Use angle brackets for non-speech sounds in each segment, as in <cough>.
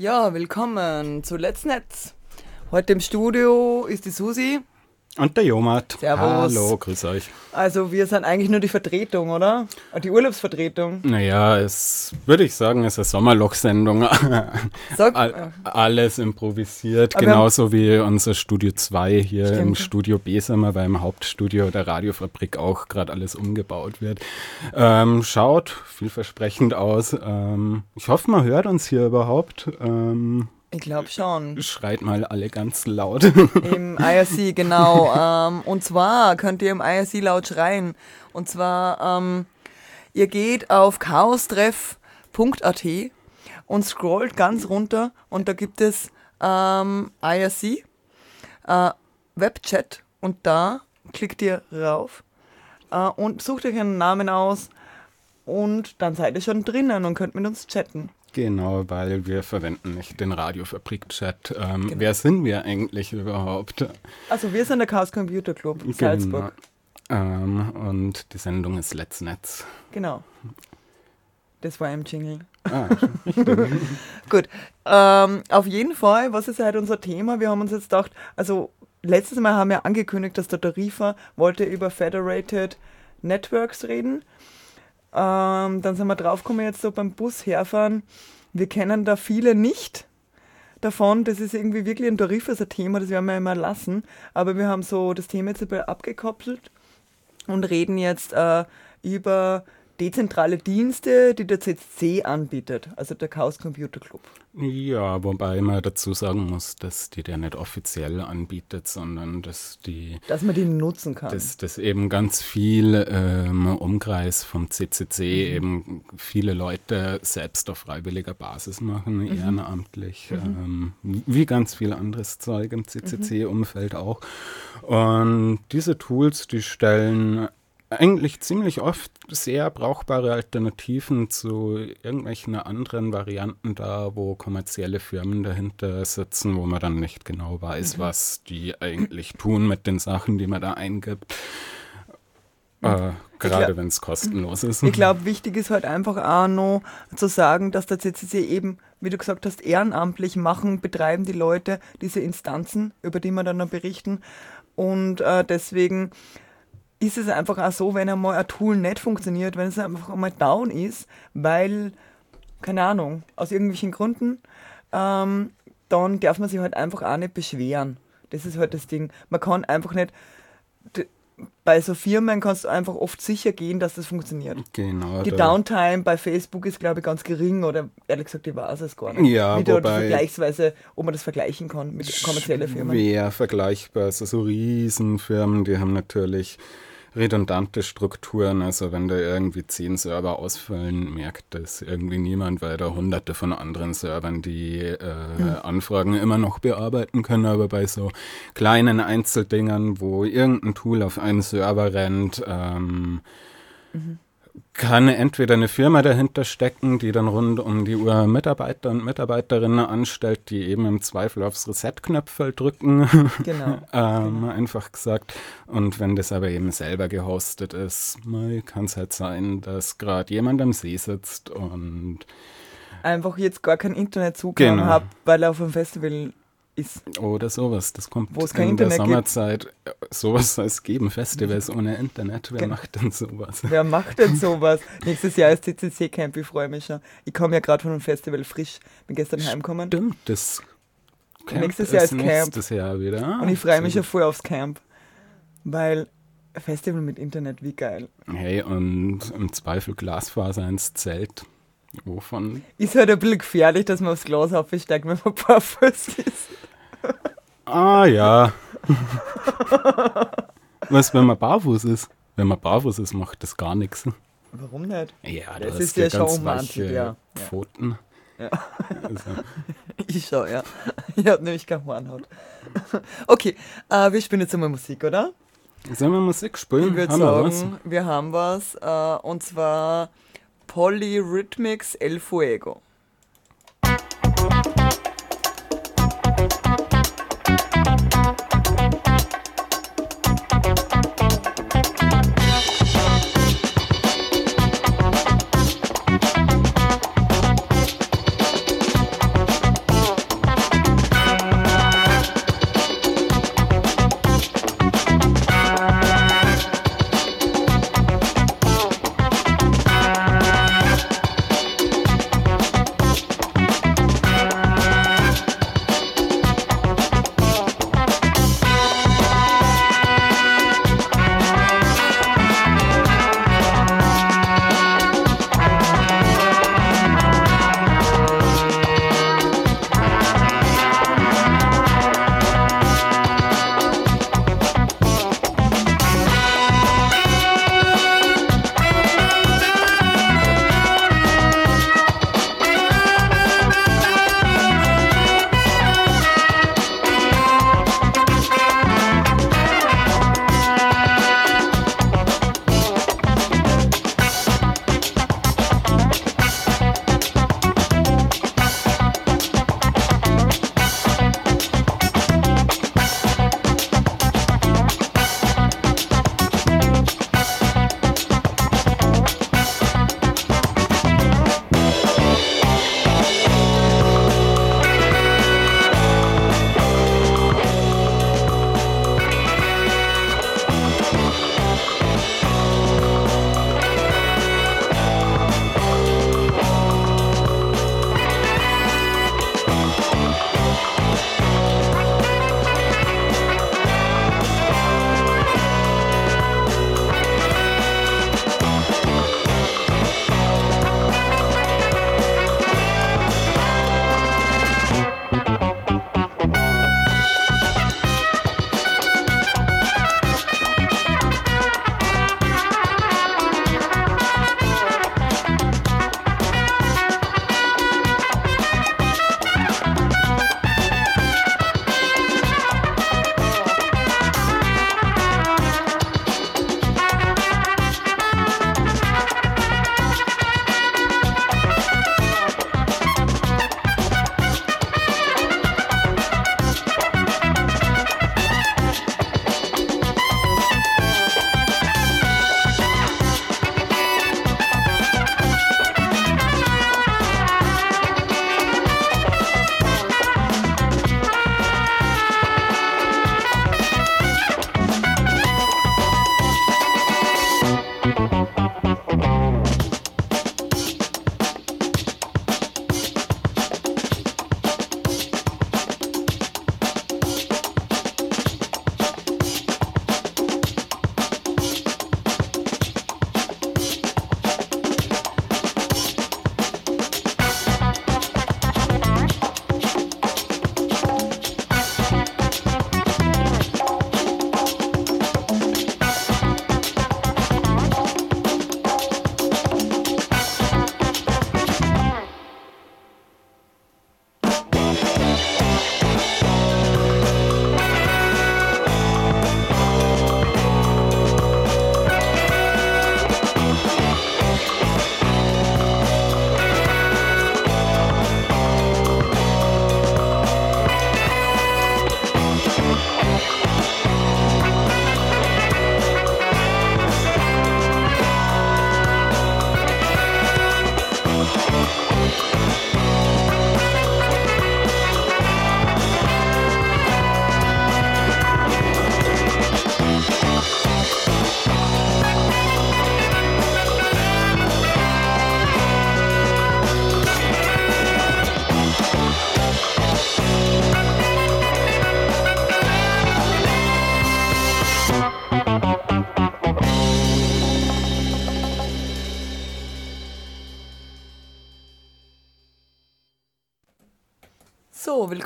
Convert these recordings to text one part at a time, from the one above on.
Ja, willkommen zu Let's Netz. Heute im Studio ist die Susi. Und der Jomat. Servus. Hallo, grüß euch. Also wir sind eigentlich nur die Vertretung, oder? Die Urlaubsvertretung. Naja, es würde ich sagen, es ist eine Sommerloch-Sendung. Sag, All, alles improvisiert, Aber genauso wie unser Studio 2 hier im Stimmt. Studio B sind wir, weil im Hauptstudio der Radiofabrik auch gerade alles umgebaut wird. Ähm, schaut vielversprechend aus. Ähm, ich hoffe, man hört uns hier überhaupt. Ähm, ich glaube schon. schreit mal alle ganz laut. Im IRC, genau. ähm, und zwar könnt ihr im IRC laut schreien. Und zwar, ähm, ihr geht auf chaostreff.at und scrollt ganz runter und da gibt es ähm, IRC, äh, Webchat und da klickt ihr rauf äh, und sucht euch einen Namen aus und dann seid ihr schon drinnen und könnt mit uns chatten. Genau, weil wir verwenden nicht den Radiofabrik-Chat. Ähm, Genau. Wer sind wir eigentlich überhaupt? Also wir sind der Chaos Computer Club Salzburg. Genau. Ähm, und die Sendung ist Let's Netz. Genau. Das war im Jingle. Ah, <laughs> Gut. Ähm, auf jeden Fall, was ist halt unser Thema? Wir haben uns jetzt gedacht, also letztes Mal haben wir angekündigt, dass der Tarifer wollte über Federated Networks reden. Ähm, dann sind wir draufgekommen, jetzt so beim Bus herfahren. Wir kennen da viele nicht davon. Das ist irgendwie wirklich ein Tarifer Thema, das werden wir immer lassen. Aber wir haben so das Thema jetzt ein abgekoppelt und reden jetzt äh, über dezentrale Dienste, die der CCC anbietet, also der Chaos Computer Club. ja, wobei man dazu sagen muss, dass die der nicht offiziell anbietet, sondern dass die Dass man die nutzen kann. dass das eben ganz viel ähm, Umkreis vom CCC eben viele Leute selbst auf freiwilliger Basis machen, ehrenamtlich, ähm, wie ganz viel anderes Zeug im CCC-Umfeld auch. Und diese Tools, die stellen eigentlich ziemlich oft sehr brauchbare Alternativen zu irgendwelchen anderen Varianten da, wo kommerzielle Firmen dahinter sitzen, wo man dann nicht genau weiß, was die eigentlich tun mit den Sachen, die man da eingibt. Äh, gerade wenn es kostenlos ist. ich glaube, wichtig ist halt einfach auch noch zu sagen, dass der CCC eben, wie du gesagt hast, ehrenamtlich machen, betreiben die Leute diese Instanzen, über die wir dann noch berichten. Und äh, deswegen ist es einfach auch so, wenn einmal ein Tool nicht funktioniert, wenn es einfach einmal down ist, weil, keine Ahnung, aus irgendwelchen Gründen, ähm, dann darf man sich halt einfach auch nicht beschweren. Das ist halt das Ding. Man kann einfach nicht, bei so Firmen kannst du einfach oft sicher gehen, dass das funktioniert. Genau. Die Downtime bei Facebook ist, glaube ich, ganz gering oder ehrlich gesagt, ich weiß es gar nicht. Ja, Wie die wobei- Vergleichsweise, ob man das vergleichen kann mit kommerziellen Firmen. Schwer vergleichbar. Also so Riesenfirmen, die haben natürlich redundante Strukturen. Also wenn da irgendwie zehn Server ausfallen, merkt das irgendwie niemand, weil da hunderte von anderen Servern die äh, Anfragen immer noch bearbeiten können. Aber bei so kleinen Einzeldingern, wo irgendein Tool auf einen Server rennt, ähm, kann entweder eine Firma dahinter stecken, die dann rund um die Uhr Mitarbeiter und Mitarbeiterinnen anstellt, die eben im Zweifel aufs Reset-Knöpfel drücken, <laughs> Genau. <laughs> ähm, einfach gesagt. Und wenn das aber eben selber gehostet ist, kann es halt sein, dass gerade jemand am See sitzt und Einfach jetzt gar keinen Internetzugang Genau. hat, weil er auf einem Festival ist. oder sowas. Das kommt Wo es kein in der Internet gibt. Sommerzeit. Äh, Sowas soll es geben, Festivals ohne Internet. Wer Genau. macht denn sowas? Wer macht denn sowas? Nächstes Jahr ist CCC Camp, ich freue mich schon. Ich komme ja gerade von einem Festival frisch, bin gestern heimgekommen Stimmt, das Camp Nächstes Jahr ist Camp. nächstes Jahr wieder. Ah, und ich freue mich sehr schon voll aufs Camp. Weil Festival mit Internet, wie geil. Hey, und im Zweifel Glasfaser ins Zelt. Wovon? Ist halt ein bisschen gefährlich, dass man aufs Glas aufsteigt, wenn man <laughs> barfuß ist. Ah ja. Was, wenn man barfuß ist? Wenn man barfuß ist, macht das gar nichts. Warum nicht? Ja, Das ist ja schon ganz weiche ja. Pfoten. Ja. Also, <laughs> ich schon, ja. Ich habe nämlich keine Hornhaut. <laughs> Okay, äh, wir spielen jetzt einmal Musik, oder? Sollen wir Musik spielen? Ich würde Haben wir was? sagen, wir haben was. Äh, und zwar Polyrhythmics El Fuego.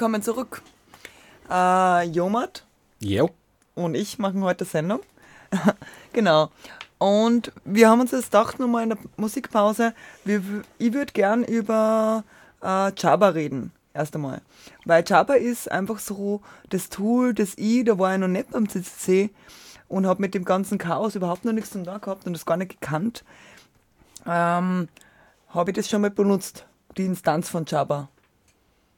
Willkommen zurück. Äh, Jomat Jo. und ich machen heute Sendung. <laughs> genau. Und wir haben uns jetzt gedacht, nochmal in der Musikpause, wir, ich würde gern über äh, Java reden. Erst einmal. Weil Java ist einfach so das Tool, das ich, da war ich noch nicht beim CCC und habe mit dem ganzen Chaos überhaupt noch nichts zu tun gehabt und das gar nicht gekannt. Ähm, habe ich das schon mal benutzt, die Instanz von Java.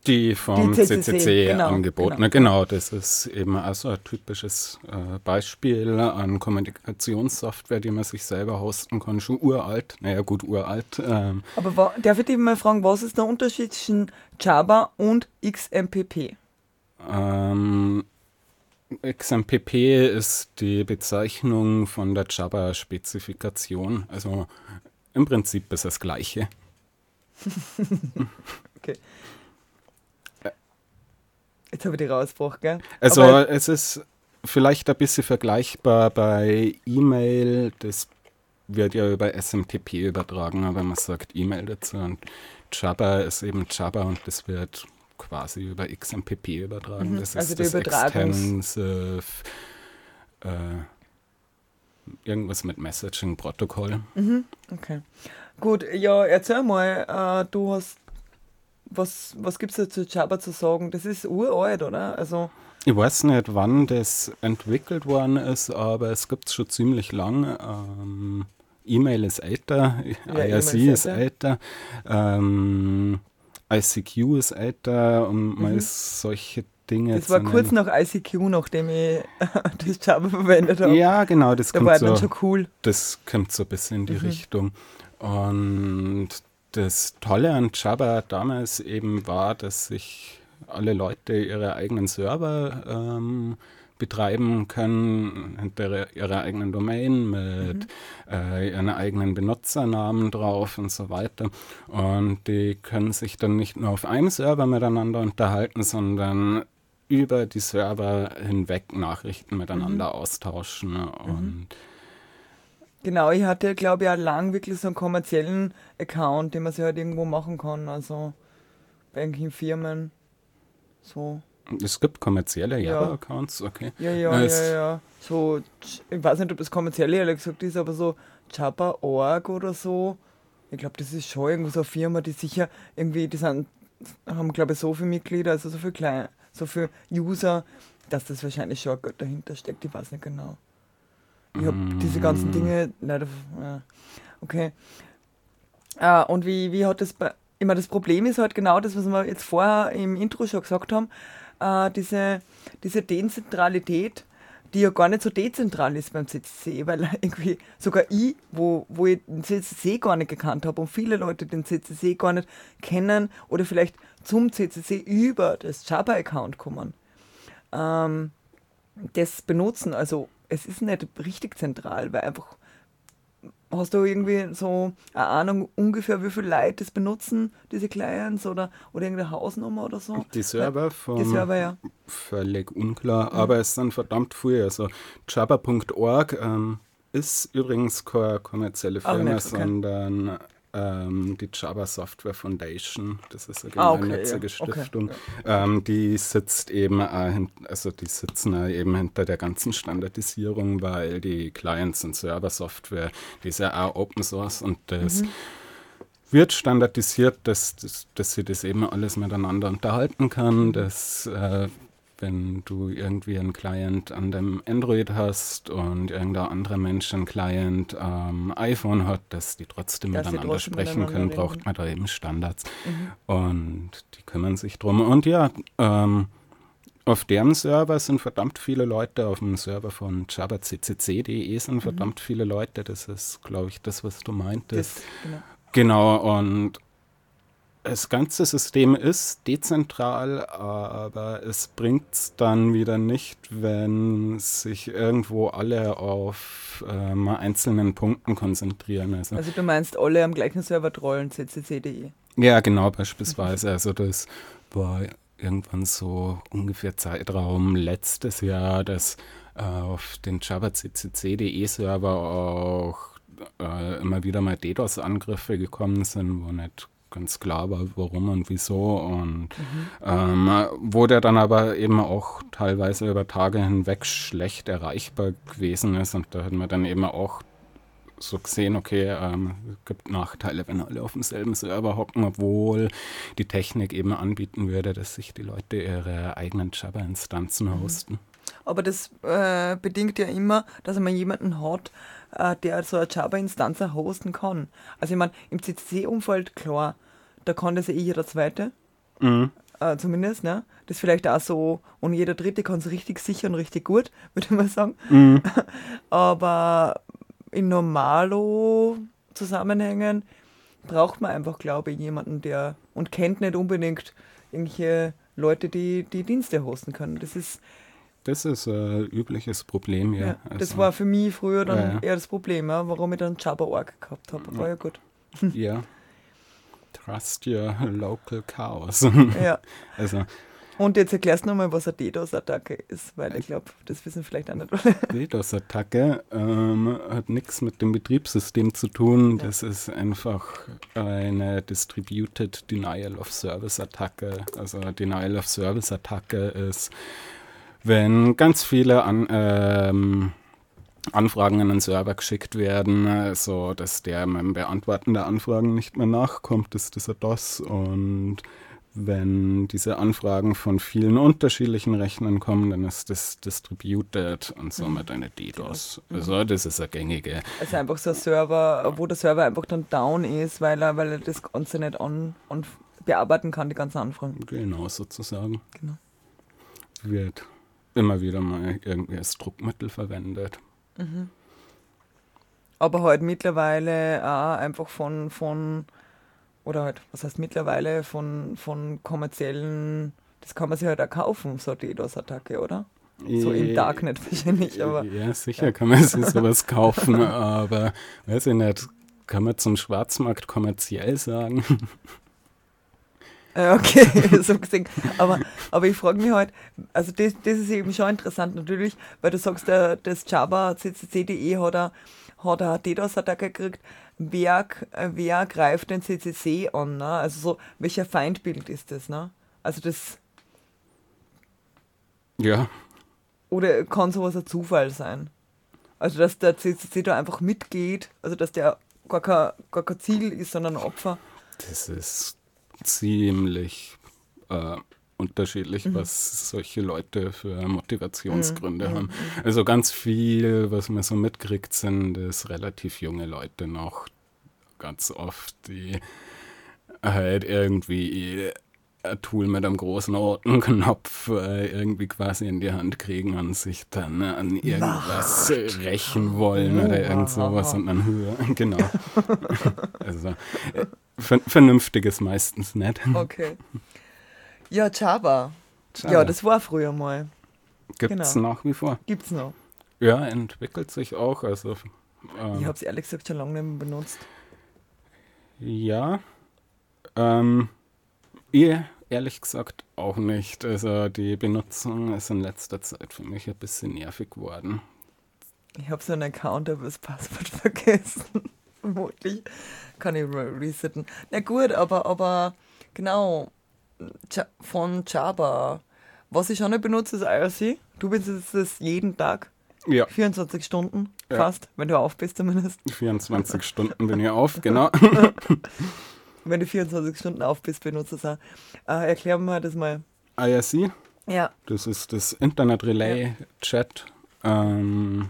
Die vom Die CCC, CCC, genau, angebotene, genau. Das ist eben also ein typisches äh, Beispiel an Kommunikationssoftware, die man sich selber hosten kann. Schon uralt, naja gut, uralt. Ähm, Aber wa- darf ich dich mal fragen, was ist der Unterschied zwischen Java und XMPP? ähm, XMPP ist die Bezeichnung von der Java-Spezifikation. Also im Prinzip ist das Gleiche. <laughs> Okay. Jetzt habe ich die rausgebracht, gell? Also Aber- es ist vielleicht ein bisschen vergleichbar bei E-Mail. Das wird ja über SMTP übertragen, aber man sagt E-Mail dazu. Und Java ist eben Java und das wird quasi über XMPP übertragen. Mhm, Das also ist die das Extensive äh, irgendwas mit Messaging-Protokoll. Okay. Gut, ja, erzähl mal, äh, du hast, was, was gibt es da zu Java zu sagen? Das ist uralt, oder? Also, Ich weiß nicht, wann das entwickelt worden ist, aber es gibt es schon ziemlich lang. Ähm, E-Mail ist älter, Ja, IRC E-Mail ist ist älter, ähm, ICQ ist älter und mal solche Dinge. Mhm. das war kurz nach ICQ, nachdem ich <laughs> das Java verwendet habe. Ja, genau, das da kommt war so. dann schon cool. Das kommt so ein bisschen in die Mhm. Richtung. Und das Tolle an Java damals eben war, dass sich alle Leute ihre eigenen Server ähm, betreiben können, hinter ihrer eigenen Domain mit äh, ihren eigenen Benutzernamen drauf und so weiter. Und die können sich dann nicht nur auf einem Server miteinander unterhalten, sondern über die Server hinweg Nachrichten miteinander austauschen. Und Genau, ich hatte, glaube ich, auch lang wirklich so einen kommerziellen Account, den man sich halt irgendwo machen kann. Also bei irgendwelchen Firmen. So. Es gibt kommerzielle Ja. Java-Accounts, okay. Ja, ja, Es- ja, ja. So, ich weiß nicht, ob das kommerziell ehrlich gesagt ist, aber so Java.org oder so. Ich glaube, das ist schon irgendwo so eine Firma, die sicher irgendwie, die sind, haben, glaube ich, so viele Mitglieder, also so viel klein, so viele User, dass das wahrscheinlich schon dahinter steckt. Ich weiß nicht genau. Ich habe diese ganzen Dinge leider. Ja. Okay. Äh, und wie, wie hat das bei. Immer das Problem ist halt genau das, was wir jetzt vorher im Intro schon gesagt haben, äh, diese, diese Dezentralität, die ja gar nicht so dezentral ist beim CCC, weil <laughs> irgendwie sogar ich, wo, wo ich den CCC gar nicht gekannt habe und viele Leute den CCC gar nicht kennen oder vielleicht zum CCC über das Java-Account kommen, ähm, das benutzen. Also es ist nicht richtig zentral, weil einfach Hast du irgendwie so eine Ahnung ungefähr, wie viele Leute das benutzen, diese Clients oder, oder irgendeine Hausnummer oder so? Die Server vom Die Server, ja. völlig unklar, aber es sind verdammt viel. Also java.org ähm, ist übrigens keine kommerzielle Firma, nicht, okay. sondern ähm, die Java Software Foundation. Das ist eine Ah, okay, gemeinnützige ja, okay, Stiftung. Ähm, die sitzt eben, äh, also die sitzen äh, eben hinter der ganzen Standardisierung, weil die Clients und Server-Software, die ist ja auch Open Source und das Mhm. wird standardisiert, dass, dass, dass sie das eben alles miteinander unterhalten kann, dass äh, wenn du irgendwie einen Client an dem Android hast und irgendein anderer Mensch einen Client am iPhone hat, dass die trotzdem Dass miteinander trotzdem sprechen miteinander können, reden braucht man da eben Standards. Und die kümmern sich drum. Und ja, ähm, auf deren Server sind verdammt viele Leute, auf dem Server von javaccc.de sind verdammt viele Leute. Das ist, glaube ich, das, was du meintest. Das, genau. Genau, und das ganze System ist dezentral, aber es bringt es dann wieder nicht, wenn sich irgendwo alle auf ähm, einzelnen Punkten konzentrieren. Also, Also du meinst, alle am gleichen Server trollen, ccc.de. ja, genau, beispielsweise. Also das war irgendwann so ungefähr Zeitraum letztes Jahr, dass äh, auf den javaccc.de-Server auch äh, immer wieder mal DDoS-Angriffe gekommen sind, wo nicht ganz klar war, warum und wieso. Und ähm, wo der dann aber eben auch teilweise über Tage hinweg schlecht erreichbar gewesen ist. Und da hat man dann eben auch so gesehen, okay, ähm, es gibt Nachteile, wenn alle auf demselben Server hocken, obwohl die Technik eben anbieten würde, dass sich die Leute ihre eigenen Java-Instanzen Mhm. hosten. Aber das äh, bedingt ja immer, dass man jemanden hat, äh, der so eine Java-Instanz hosten kann. Also ich meine, im CCC-Umfeld, klar, da kann das ja eh jeder Zweite, Mhm. äh, zumindest, ne? Das vielleicht auch so, und jeder Dritte kann es richtig sicher und richtig gut, <laughs> würde ich mal sagen. Mhm. <laughs> Aber in Normalo-Zusammenhängen braucht man einfach, glaube ich, jemanden, der und kennt nicht unbedingt irgendwelche Leute, die die Dienste hosten können. Das ist, Das ist ein übliches Problem, ja. ja, das Also, war für mich früher dann Ja, ja. eher das Problem, ja, warum ich dann Java-Org gehabt habe. War ja gut. Ja. <laughs> Trust your local chaos. Ja. <laughs> also, Und jetzt erklärst du nochmal, was eine DDoS-Attacke ist, weil ich glaube, das wissen vielleicht alle. <laughs> DDoS-Attacke ähm, hat nichts mit dem Betriebssystem zu tun. Das ist einfach eine Distributed Denial of Service-Attacke. Also Denial of Service-Attacke ist, wenn ganz viele an, ähm, Anfragen an den Server geschickt werden, so dass der beim Beantworten der Anfragen nicht mehr nachkommt, ist das ein DOS. Und wenn diese Anfragen von vielen unterschiedlichen Rechnern kommen, dann ist das distributed und somit eine DDoS. Also das ist eine gängige. Also einfach so ein Server, wo der Server einfach dann down ist, weil er, weil er das Ganze nicht an, an bearbeiten kann, die ganzen Anfragen. Genau, sozusagen. Genau. Wird immer wieder mal irgendwie als Druckmittel verwendet. Aber halt mittlerweile auch einfach von, von oder halt, was heißt mittlerweile, von, von kommerziellen, das kann man sich halt auch kaufen, so eine DDoS-Attacke, oder? So im Äh, Darknet wahrscheinlich, aber Ja, sicher kann man sich sowas kaufen, <laughs> aber weiß ich nicht, kann man zum Schwarzmarkt kommerziell sagen? Äh, Okay, <laughs> so gesehen. Aber, aber ich frage mich halt, also das, das ist eben schon interessant natürlich, weil du sagst, der, das Java CCC.de hat er hat eine DDoS-Attacke gekriegt. Wer, wer greift den CCC an? Ne? Also so, welcher Feindbild ist das? Ne? Also das, Ja, oder kann sowas ein Zufall sein? Also dass der CCC da einfach mitgeht, also dass der gar kein, gar kein Ziel ist, sondern ein Opfer. das ist ziemlich äh, unterschiedlich, was solche Leute für Motivationsgründe haben. Also ganz viel, was man so mitkriegt, sind es relativ junge Leute noch. Ganz oft, die halt irgendwie ein Tool mit einem großen roten Knopf äh, irgendwie quasi in die Hand kriegen und sich dann äh, an irgendwas äh, rächen wollen oder irgend sowas und dann höher. <laughs> Genau. also äh, vernünftiges meistens nicht. <laughs> Okay. Ja, Java. Java. Ja, das war früher mal. Gibt es genau. nach wie vor. Gibt's noch. Ja, entwickelt sich auch. Also ähm, Ich habe es ehrlich gesagt schon lange nicht mehr benutzt. Ja. Ähm, ich ehrlich gesagt auch nicht. Also die Benutzung ist in letzter Zeit für mich ein bisschen nervig geworden. Ich habe so einen Account, aber das Passwort <laughs> vergessen. Vermutlich kann ich re- resetten. Na gut, aber, aber genau, Ja- von Java. Was ich schon nicht benutze, ist IRC. Du benutzt es jeden Tag, Ja, 24 Stunden Ja. fast, wenn du auf bist zumindest. 24 Stunden bin ich auf, <laughs> genau. <laughs> Wenn du 24 Stunden auf bist, benutzt es auch. Äh, erklär mir das mal. IRC, Ja, das ist das Internet Relay Chat. Ähm,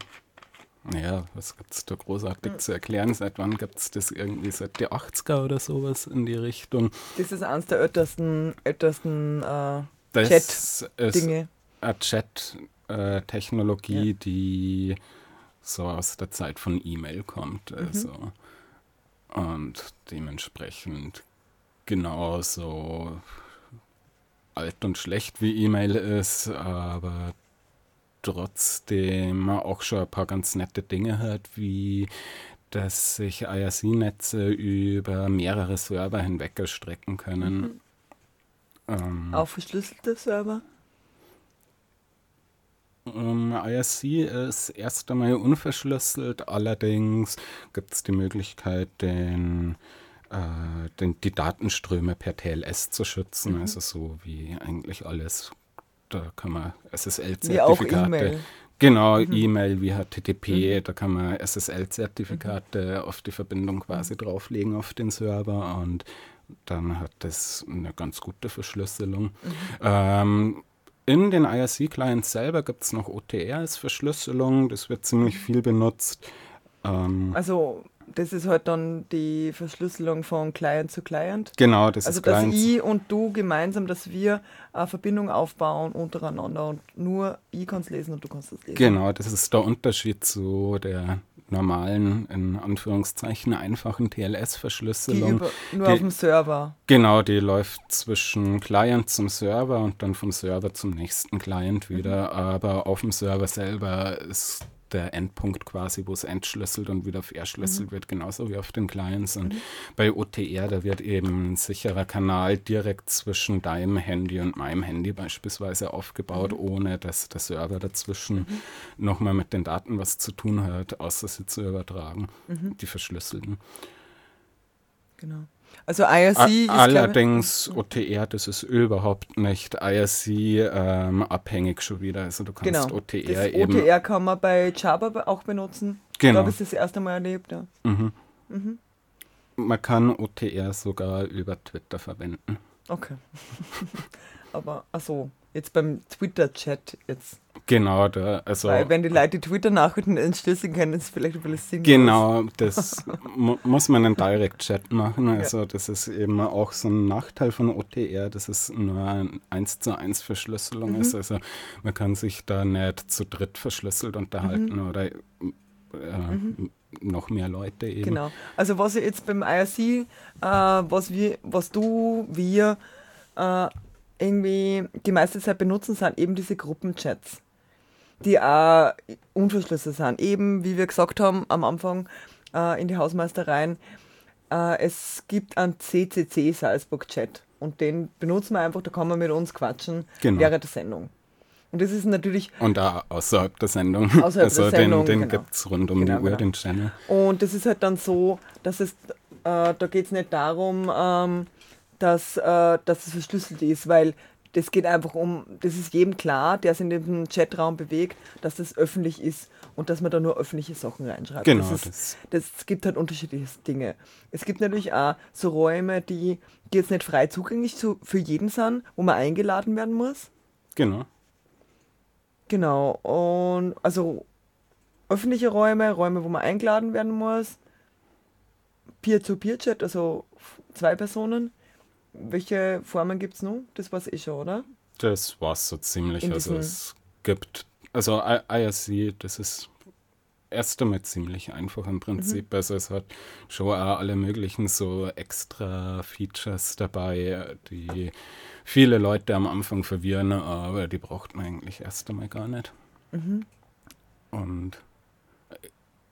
ja, was gibt es da großartig zu erklären? Seit wann gibt es das irgendwie? Seit die 80er oder sowas in die Richtung? das ist eines der ältesten, ältesten äh, Chat-Dinge. eine Chat-Technologie, die so aus der Zeit von E-Mail kommt. Mhm. Also, Und dementsprechend genauso alt und schlecht wie E-Mail ist, aber trotzdem auch schon ein paar ganz nette Dinge hat, wie dass sich IRC-Netze über mehrere Server hinweg erstrecken können. Ähm, Auf verschlüsselte Server. Ähm, IRC ist erst einmal unverschlüsselt, allerdings gibt es die Möglichkeit, den, äh, den, die Datenströme per TLS zu schützen, Mhm. also so wie eigentlich alles. Da kann man SSL-Zertifikate. E-Mail. Genau, mhm. E-Mail wie HTTP, mhm. da kann man SSL-Zertifikate mhm. auf die Verbindung quasi drauflegen auf den Server und dann hat das eine ganz gute Verschlüsselung. Mhm. Ähm, in den IRC-Clients selber gibt es noch OTR als Verschlüsselung, das wird ziemlich viel benutzt. Ähm, also das ist halt dann die Verschlüsselung von Client zu Client. Genau, das also ist Also dass ich und du gemeinsam, dass wir eine Verbindung aufbauen untereinander und nur ich kann es lesen und du kannst es lesen. Genau, das ist der Unterschied zu der normalen, in Anführungszeichen, einfachen TLS-Verschlüsselung. Nur die, auf dem Server. Genau, die läuft zwischen Client zum Server und dann vom Server zum nächsten Client wieder. Mhm. Aber auf dem Server selber ist der Endpunkt quasi, wo es entschlüsselt und wieder verschlüsselt mhm. wird, genauso wie auf den Clients. Und mhm. bei OTR, da wird eben ein sicherer Kanal direkt zwischen deinem Handy und meinem Handy beispielsweise aufgebaut, mhm. ohne dass der Server dazwischen mhm. nochmal mit den Daten was zu tun hat, außer sie zu übertragen, mhm. die verschlüsselten. Genau. Also IRC A Allerdings OTR, das ist überhaupt nicht IRC ähm, abhängig schon wieder. Also du kannst genau. OTR das eben. OTR kann man bei Java auch benutzen. Genau. Ich glaube, es ist das erste Mal erlebt. Ja. Mhm. Mhm. Man kann OTR sogar über Twitter verwenden. Okay. <laughs> Aber, achso, jetzt beim Twitter-Chat jetzt. Genau, da, also. Weil wenn die Leute die Twitter-Nachrichten entschlüsseln können, ist es vielleicht ein bisschen. Genau, das <laughs> mu muss man einen Direct-Chat machen. Also, ja. das ist eben auch so ein Nachteil von OTR, dass es nur eine 1 zu 1 Verschlüsselung mhm. ist. Also, man kann sich da nicht zu dritt verschlüsselt unterhalten mhm. oder. Äh, mhm noch mehr Leute eben. Genau. Also was jetzt beim IRC, äh, was wir, was du, wir äh, irgendwie die meiste Zeit benutzen, sind eben diese Gruppenchats, die auch unverschlüsselt sind. Eben, wie wir gesagt haben am Anfang äh, in die Hausmeistereien, äh, es gibt einen CCC Salzburg Chat und den benutzen wir einfach, da kann man mit uns quatschen genau. während der Sendung. Und das ist natürlich. Und auch außerhalb der Sendung. Außerhalb also der Sendung, den, den genau. gibt es rund um genau, die Uhr, genau. den Channel. Und das ist halt dann so, dass es, äh, da geht es nicht darum, ähm, dass, äh, dass es verschlüsselt ist, weil das geht einfach um, das ist jedem klar, der sich in dem Chatraum bewegt, dass das öffentlich ist und dass man da nur öffentliche Sachen reinschreibt. Genau. Das, ist, das. das gibt halt unterschiedliche Dinge. Es gibt natürlich auch so Räume, die, die jetzt nicht frei zugänglich zu, für jeden sind, wo man eingeladen werden muss. Genau. Genau. Und also öffentliche Räume, Räume, wo man eingeladen werden muss. Peer-to-Peer-Chat, also zwei Personen welche Formen gibt es noch? Das war es eh schon, oder? Das war es so ziemlich. Also es gibt, also IRC, das ist erst einmal ziemlich einfach im Prinzip. Mhm. Also es hat schon auch alle möglichen so extra Features dabei, die viele Leute am Anfang verwirren, aber die braucht man eigentlich erst einmal gar nicht. Mhm. Und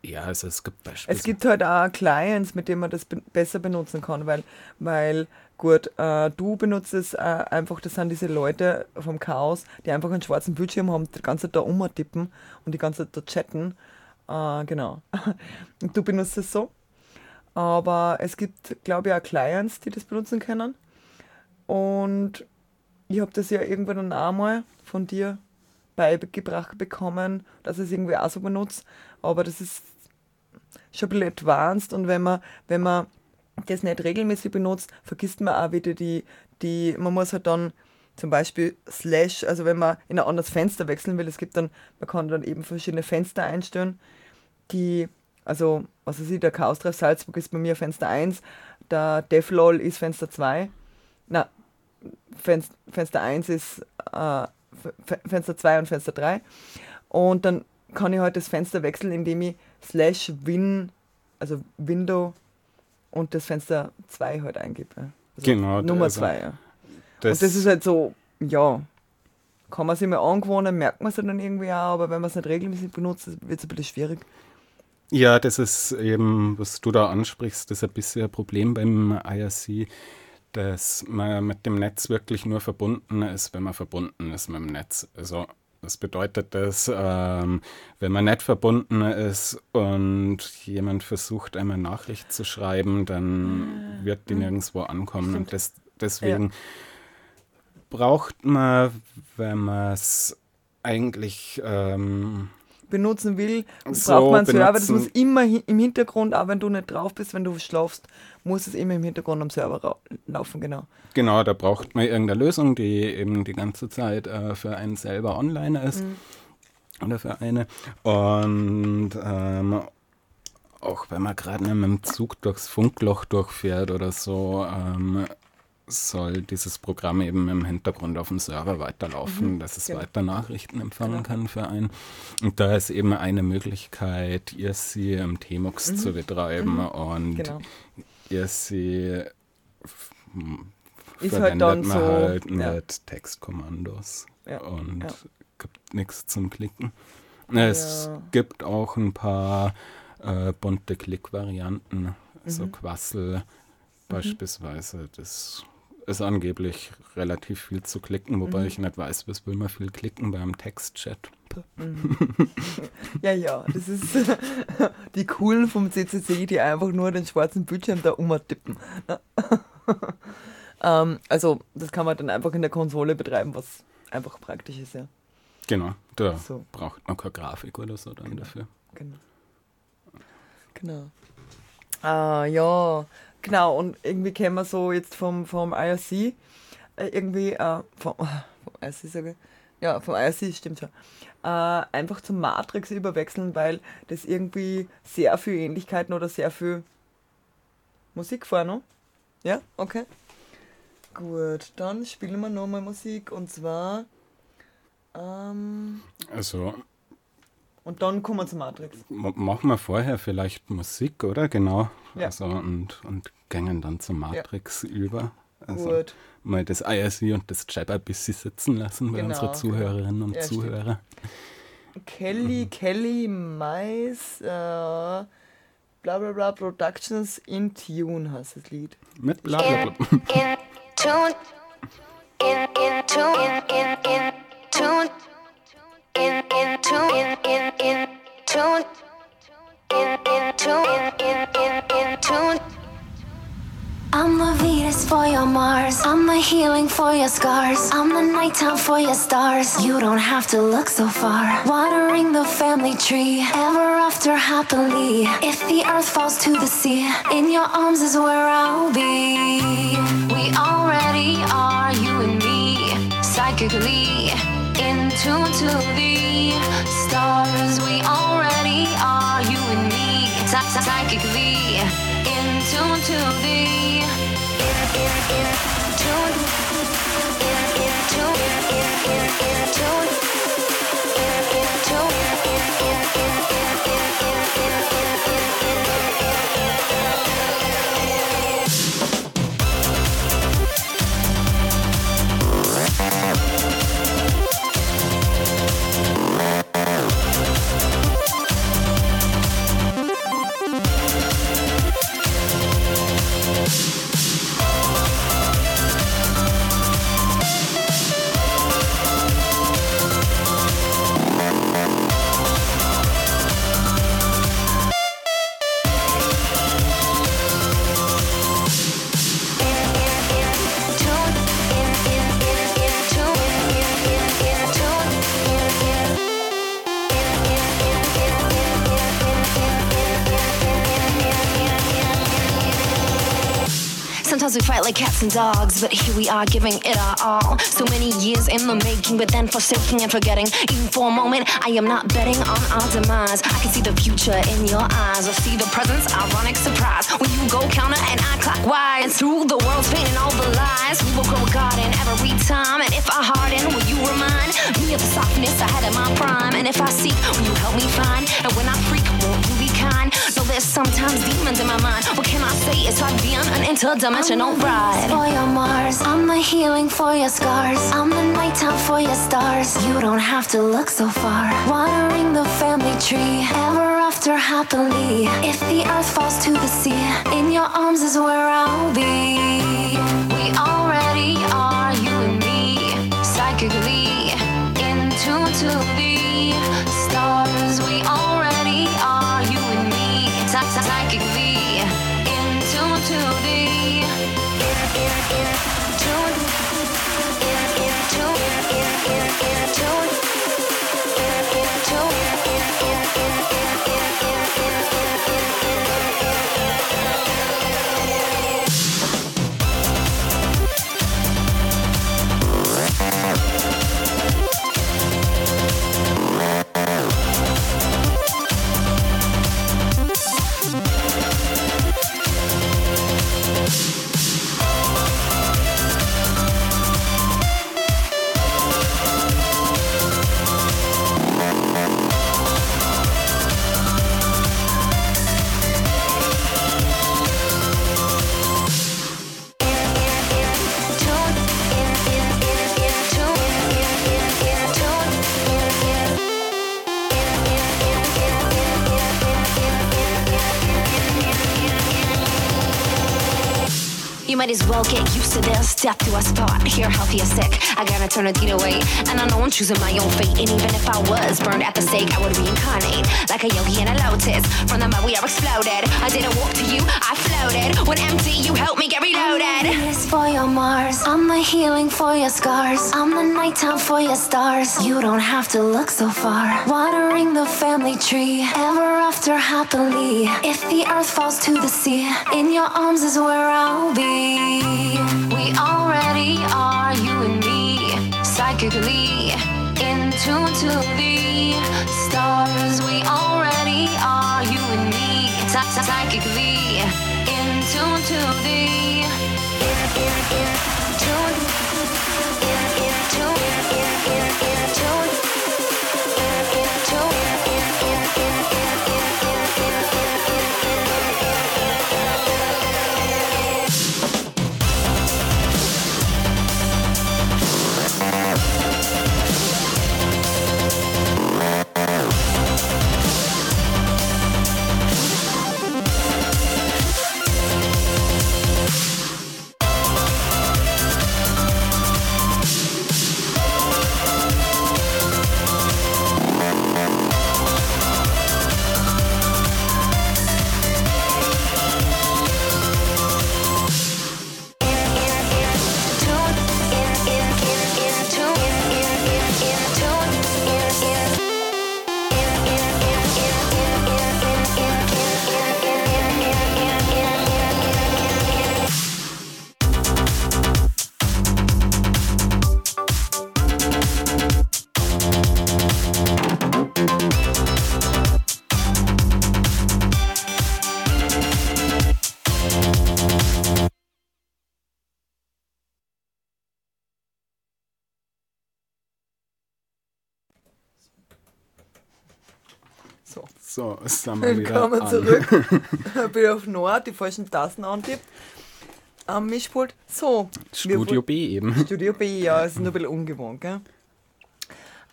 ja, also es gibt Beispiele. Es gibt halt auch Clients, mit denen man das be besser benutzen kann, weil, weil gut, äh, du benutzt es äh, einfach, das sind diese Leute vom Chaos, die einfach einen schwarzen Bildschirm haben, die ganze Zeit da umtippen und die ganze Zeit da chatten. Äh, genau. <laughs> du benutzt es so. Aber es gibt, glaube ich, auch Clients, die das benutzen können. Und ich habe das ja irgendwann dann auch mal von dir beigebracht bekommen, dass ich es irgendwie auch so benutze. Aber das ist schon ein bisschen advanced und wenn man, wenn man das nicht regelmäßig benutzt, vergisst man auch wieder die, die, man muss halt dann zum Beispiel Slash, also wenn man in ein anderes Fenster wechseln will, es gibt dann, man kann dann eben verschiedene Fenster einstellen, die, also, was weiß ich, der Chaos-Treff Salzburg ist bei mir Fenster 1, der DevLol ist Fenster 2, na, Fenster, Fenster 1 ist äh, Fenster 2 und Fenster 3 und dann kann ich halt das Fenster wechseln, indem ich slash win, also Window und das Fenster 2 halt eingebe. Also genau. Nummer 2, also, ja. Das und das ist halt so, ja, kann man sich mal angewöhnen, merkt man es dann irgendwie auch, aber wenn man es nicht regelmäßig benutzt, wird es ein bisschen schwierig. Ja, das ist eben, was du da ansprichst, das ist ein bisschen ein Problem beim IRC, dass man mit dem Netz wirklich nur verbunden ist, wenn man verbunden ist mit dem Netz. Also das bedeutet, dass ähm, wenn man nicht verbunden ist und jemand versucht, einmal Nachricht zu schreiben, dann ah, wird die hm. nirgendwo ankommen. Und das, deswegen ja. braucht man, wenn man es eigentlich ähm, benutzen will, So braucht man einen Server. Das muss immer im Hintergrund, auch wenn du nicht drauf bist, wenn du schlafst, muss es immer im Hintergrund am Server laufen, genau. Genau, da braucht man irgendeine Lösung, die eben die ganze Zeit äh, für einen selber online ist. Oder für eine. Und ähm, auch wenn man gerade mit dem Zug durchs Funkloch durchfährt oder so, ähm, soll dieses Programm eben im Hintergrund auf dem Server weiterlaufen, dass es genau. weiter Nachrichten empfangen Genau. kann für einen. Und da ist eben eine Möglichkeit, IRC im Tmux zu betreiben und Genau. IRC Ist halt verwendet man so, halt ja. mit Textkommandos Ja, und ja. gibt nichts zum Klicken. Es gibt auch ein paar äh, bunte Klickvarianten, so Mhm. Quassel beispielsweise. Das ist angeblich relativ viel zu klicken, wobei Mhm. ich nicht weiß, was will man viel klicken beim Textchat. <laughs> Ja, ja, das ist <laughs> die coolen vom CCC, die einfach nur den schwarzen Bildschirm da umtippen. <laughs> ähm, also, das kann man dann einfach in der Konsole betreiben, was einfach praktisch ist, ja. Genau, da So. braucht man keine Grafik oder so dann dafür. Genau. Genau. Ah, ja, genau. Und irgendwie kennen wir so jetzt vom, vom IRC, äh, irgendwie, äh, vom, <laughs> vom IRC sage ich, ja, vom IRC stimmt schon, äh, einfach zum Matrix überwechseln, weil das irgendwie sehr viel Ähnlichkeiten oder sehr viel Musik vor, ne? Ja, okay. Gut, dann spielen wir nochmal Musik und zwar, ähm, Also und dann kommen wir zum Matrix. m- machen wir vorher vielleicht Musik, oder? Genau. Ja. Also und, und gängen dann zum Matrix über. Also Gut. mal das IRC und das Chat ein bisschen sitzen lassen bei Genau, unseren Zuhörerinnen und Ja, stimmt. Zuhörern. Kelly, Kelly Mais, äh, bla bla bla Productions in Tune heißt das Lied. Mit bla bla bla. in tune in in tune in in in tune in in tune in in in tune in in tune in in in in tune I'm the Venus for your Mars. I'm the healing for your scars. I'm the nighttime for your stars. You don't have to look so far. Watering the family tree, ever after happily. If the earth falls to the sea, in your arms is where I'll be. We already are, you and me, psychically in tune to the stars. We already are, you and me, psy- psy- psychically. In tune to the in in in tune. In in tune in in in tune Like cats and dogs, but here we are giving it our all. So many years in the making, but then forsaking and forgetting. Even for a moment, I am not betting on our demise. I can see the future in your eyes, I see the presence, ironic surprise. When you go counter and I clockwise, and through the world's pain and all the lies, we will grow a garden every time. And if I harden, will you remind me of the softness I had in my prime? And if I sometimes demons in my mind. What can I say? It's like being an interdimensional bride. For your Mars, I'm the healing for your scars. I'm the nighttime for your stars. You don't have to look so far. Watering the family tree, ever after happily. If the earth falls to the sea, in your arms is where I'll be. We already are, you and me, psychically in tune to the might as well get used to this. Step to a spot, here healthy or sick. I gotta turn a deed away, and I know I'm choosing my own fate. And even if I was burned at the stake, I would reincarnate like a yogi in a lotus. From the mud we are exploded. I didn't walk to you, I floated. When empty, you helped me get reloaded. Venus for your Mars. I'm the healing for your scars. I'm the nighttime for your stars. You don't have to look so far. Watering the family tree. Ever after happily. If the earth falls to the sea, in your arms is where I'll be. We already are, you and me, psychically in tune to the stars. We already are, you and me, psy- psy- psychically in tune to the in in in So. So, sind wir wieder Willkommen an. zurück. <laughs> Ich bin auf Nord, die falschen Tasten antippt. Am Mischpult. So. Studio B eben. Studio B, ja, es ist nur ein bisschen ungewohnt, gell?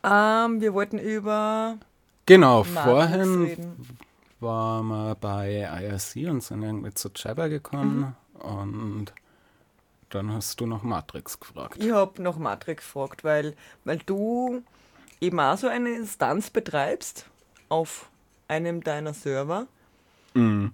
Ähm, wir wollten über Genau, Matrix vorhin reden. waren wir bei IRC und sind irgendwie zu Jabber gekommen Mhm. und dann hast du noch Matrix gefragt. Ich habe nach Matrix gefragt, weil, weil du eben auch so eine Instanz betreibst auf einem deiner Server. Mhm.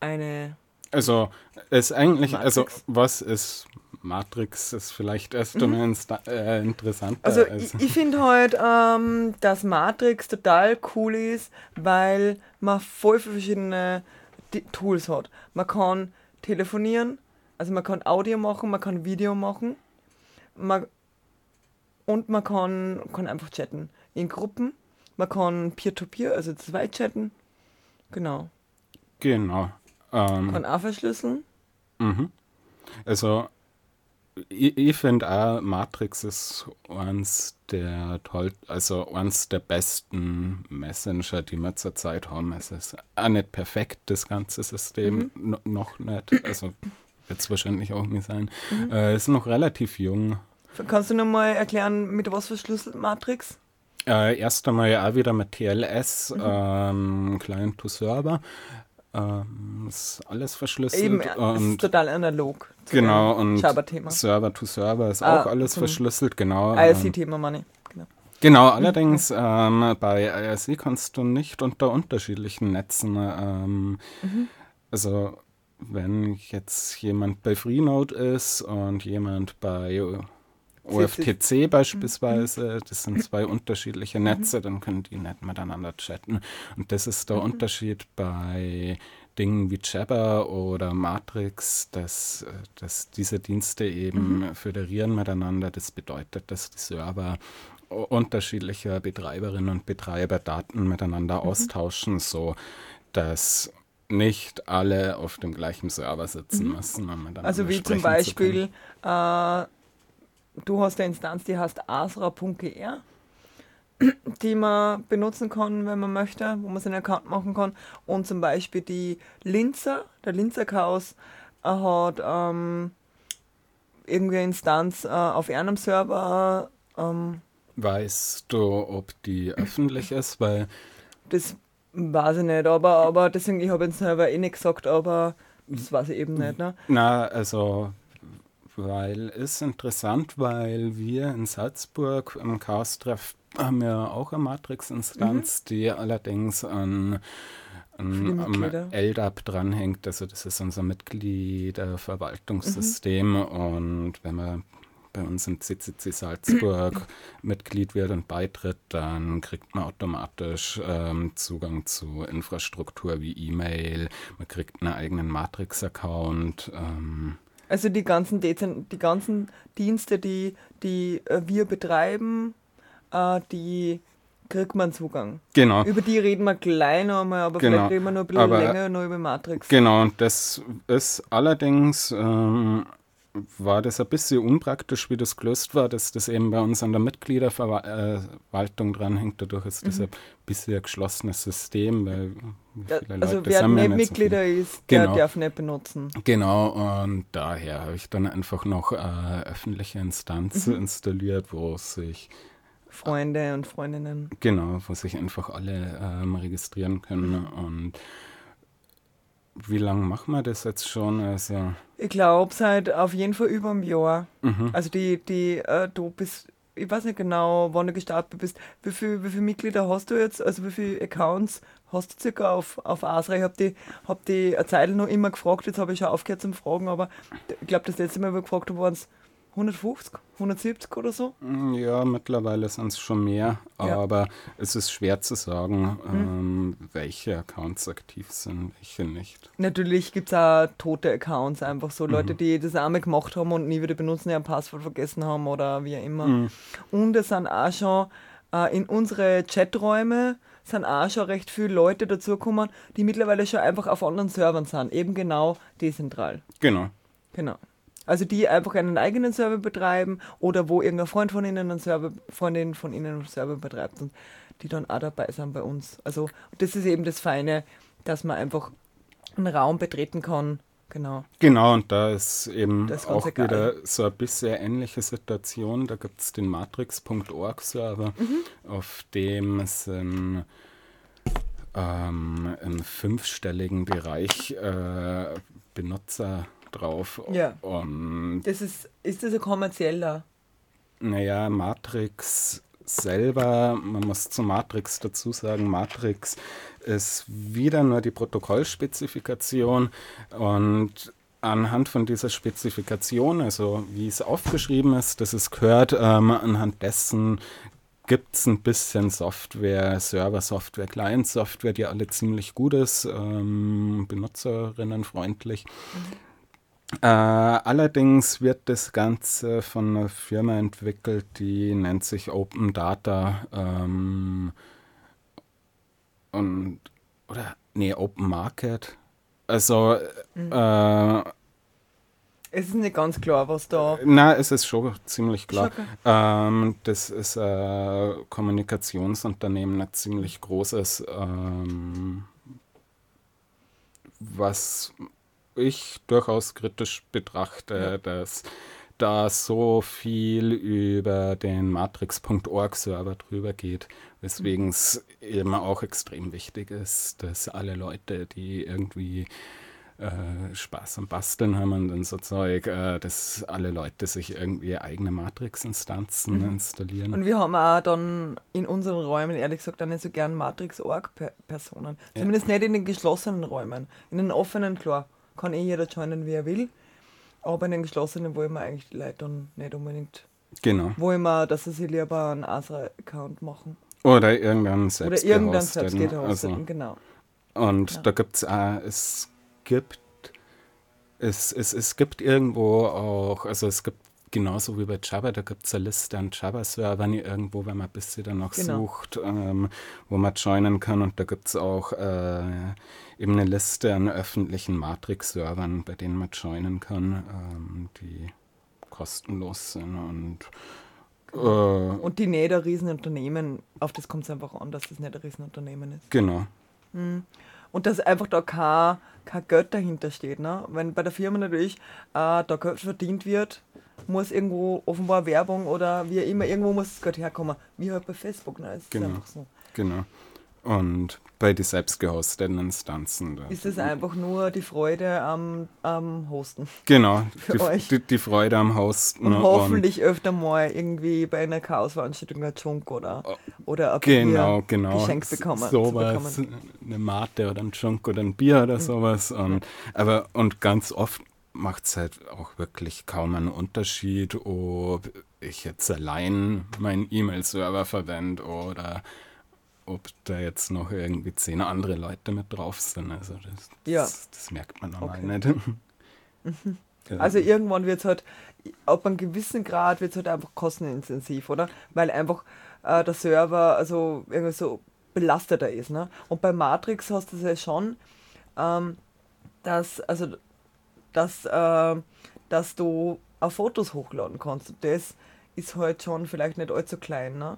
Eine. Also, es ist eigentlich, also Matrix. was ist Matrix, ist vielleicht erst insta- äh, interessanter. Also als- ich, ich finde halt, ähm, dass Matrix total cool ist, weil man voll verschiedene Tools hat. Man kann telefonieren, also man kann Audio machen, man kann Video machen. Man, und man kann, kann einfach chatten in Gruppen. Man kann Peer-to-Peer, also zwei chatten. Genau. genau. Ähm, Kann auch verschlüsseln. Mhm. Also, ich, ich finde auch, Matrix ist eins der toll, also eins der besten Messenger, die wir zurzeit haben. Es ist auch nicht perfekt, das ganze System, no, noch nicht. Also, wird es wahrscheinlich auch nicht sein. Äh, ist noch relativ jung. Kannst du nochmal erklären, mit was verschlüsselt Matrix? Äh, erst einmal auch wieder mit TLS, Mhm. ähm, Client to Server. Ähm, ist alles verschlüsselt. Eben, ist total analog. zu Genau, und. Server to Server ist Ah, auch alles verschlüsselt, genau. ähm, IRC-Thema, meine ich. Genau. Genau, allerdings ähm, bei IRC kannst du nicht unter unterschiedlichen Netzen, ähm, also wenn jetzt jemand bei Freenode ist und jemand bei OFTC beispielsweise, das sind zwei unterschiedliche Netze, dann können die nicht miteinander chatten. Und das ist der Unterschied bei Dingen wie Jabber oder Matrix, dass, äh, dass diese Dienste eben föderieren miteinander. Das bedeutet, dass die Server unterschiedlicher Betreiberinnen und Betreiber Daten miteinander austauschen, so dass nicht alle auf dem gleichen Server sitzen müssen. Um Also wie zum. Beispiel, äh, du hast eine Instanz, die heißt asra.gr, die man benutzen kann, wenn man möchte, wo man seinen Account machen kann. Und zum Beispiel die Linzer, der Linzer Chaos, äh, hat ähm, irgendeine Instanz äh, auf einem Server. Ähm, Weißt du, ob die öffentlich ist? Weil das weiß ich nicht, aber, aber deswegen, ich habe den Server eh nicht gesagt, aber Das weiß ich eben nicht. Ne? Na, also, weil ist interessant, weil wir in Salzburg im Chaos-Treff haben ja auch eine Matrix-Instanz, Mhm. die allerdings an, am. LDAP dranhängt. Also das ist unser Mitgliederverwaltungssystem Mhm. und wenn man bei uns im CCC Salzburg <clears throat> Mitglied wird und beitritt, dann kriegt man automatisch ähm, Zugang zu Infrastruktur wie E-Mail, man kriegt einen eigenen Matrix-Account. Ähm, Also die ganzen, Dezen die ganzen Dienste, die, die äh, wir betreiben, äh, die kriegt man Zugang. genau. Über die reden wir gleich noch einmal, aber Genau. vielleicht reden wir noch ein bisschen Aber- länger noch über Matrix. Genau, und das ist allerdings, ähm, war das ein bisschen unpraktisch, wie das gelöst war, dass das eben bei uns an der Mitgliederverwaltung dranhängt. Dadurch ist das ein bisschen ein geschlossenes System, weil Ja, viele also Leute wer nicht so Mitglieder viele. ist, der Genau. darf nicht benutzen. Genau, und daher habe ich dann einfach noch eine öffentliche Instanz Mhm. installiert, wo sich Freunde und Freundinnen. Genau, wo sich einfach alle ähm, registrieren können. Und wie lange machen wir das jetzt schon? Also, Ich glaube, seit auf jeden Fall über einem Jahr. mhm. Also die, die, äh, du bist, ich weiß nicht genau, wann du gestartet bist. Wie viele wie viel Mitglieder hast du jetzt? Also wie viele Accounts hast du circa auf, auf Asra? Ich habe die, hab die eine Zeit noch immer gefragt, jetzt habe ich schon aufgehört zum Fragen, aber ich glaube, das letzte Mal, wo ich gefragt habe, waren es 150, 170 oder so. Ja, mittlerweile sind es schon mehr, Ja. Mhm. aber es ist schwer zu sagen, ähm, welche Accounts aktiv sind, welche nicht. Natürlich gibt es auch tote Accounts, einfach so Mhm. Leute, die das einmal gemacht haben und nie wieder benutzen, ihr Passwort vergessen haben oder wie auch immer. Mhm. Und es sind auch schon äh, in unsere Chaträume sind auch schon recht viele Leute dazugekommen, die mittlerweile schon einfach auf anderen Servern sind, eben genau dezentral. Genau. Genau. Also die einfach einen eigenen Server betreiben oder wo irgendein Freund von ihnen einen Server, Freundin von ihnen einen Server betreibt und die dann auch dabei sind bei uns. Also das ist eben das Feine, dass man einfach einen Raum betreten kann. Genau. Genau, und da ist eben Das ist auch egal. wieder so ein bisschen ähnliche Situation. Da gibt es den Matrix.org-Server, Mhm. auf dem sind ähm, im fünfstelligen Bereich äh, Benutzer drauf. Ja. Und Das ist, ist das ein kommerzieller? naja, Matrix selber, man muss zu Matrix dazu sagen, Matrix ist wieder nur die Protokollspezifikation und anhand von dieser Spezifikation, also wie es aufgeschrieben ist, dass es gehört, ähm, anhand dessen gibt es ein bisschen Software, Server-Software, Client-Software, die alle ziemlich gut ist, ähm, benutzerinnenfreundlich. Äh, allerdings wird das Ganze von einer Firma entwickelt, die nennt sich Open Data ähm, und oder nee Open Market. Also äh, Es ist nicht ganz klar, was da. na, es ist schon ziemlich klar. Ähm, das ist ein Kommunikationsunternehmen, ein ziemlich großes, ähm, was ich durchaus kritisch betrachte, dass da so viel über den Matrix.org-Server drüber geht, weswegen es eben auch extrem wichtig ist, dass alle Leute, die irgendwie äh, Spaß am Basteln haben und dann so Zeug, äh, dass alle Leute sich irgendwie eigene Matrix-Instanzen installieren. Und wir haben auch dann in unseren Räumen, ehrlich gesagt, auch nicht so gern Matrix-Org-Personen. Ja. Zumindest nicht in den geschlossenen Räumen. In den offenen, klar, kann eh jeder joinen, wie er will. Aber in den geschlossenen wollen wir eigentlich die Leute dann nicht unbedingt. genau. Wollen wir, dass sie sich lieber einen Asra-Account machen. Oder irgendein selbst Oder irgendein gehosteten. selbst Also, genau. und Ja. da gibt es auch, es gibt, es, es, es gibt irgendwo auch, also es gibt genauso wie bei Java, da gibt es eine Liste an Java-Servern irgendwo, wenn man ein bisschen danach Genau. sucht, ähm, wo man joinen kann. Und da gibt es auch äh, eben eine Liste an öffentlichen Matrix-Servern, bei denen man joinen kann, ähm, die kostenlos sind und äh, Und die nicht ein Riesenunternehmen, auf das kommt es einfach an, dass das nicht ein Riesenunternehmen ist. genau. Und dass einfach da kein, kein Geld dahinter steht. Ne? Wenn bei der Firma natürlich äh, da Geld verdient wird, muss irgendwo offenbar Werbung oder wie immer, irgendwo muss das Geld herkommen. Wie halt bei Facebook. Ne? Es Genau. ist einfach so. Genau. Und bei den selbst gehosteten Instanzen. Ist es einfach nur die Freude am, am Hosten? Genau, <laughs> Für die, euch. die, die Freude am Hosten. Und hoffentlich öfter mal irgendwie bei einer Chaosveranstaltung ein Junk oder, oder ein Genau, Bier genau. geschenkt bekommen. zu Sowas, bekommen. eine Mate oder ein Junk oder ein Bier oder Mhm. sowas. Und, aber, und ganz oft macht es halt auch wirklich kaum einen Unterschied, ob ich jetzt allein meinen E-Mail-Server verwende oder ob da jetzt noch irgendwie zehn andere Leute mit drauf sind. Also das, Ja. das, das merkt man normal Okay. nicht. Ja. Also irgendwann wird es halt, ab einem gewissen Grad wird es halt einfach kostenintensiv, oder? Weil einfach äh, der Server also irgendwie so belasteter ist. Ne? Und bei Matrix hast du es ja schon, ähm, dass, also, dass, äh, dass du auch Fotos hochladen kannst. Das ist halt schon vielleicht nicht allzu klein. Ne?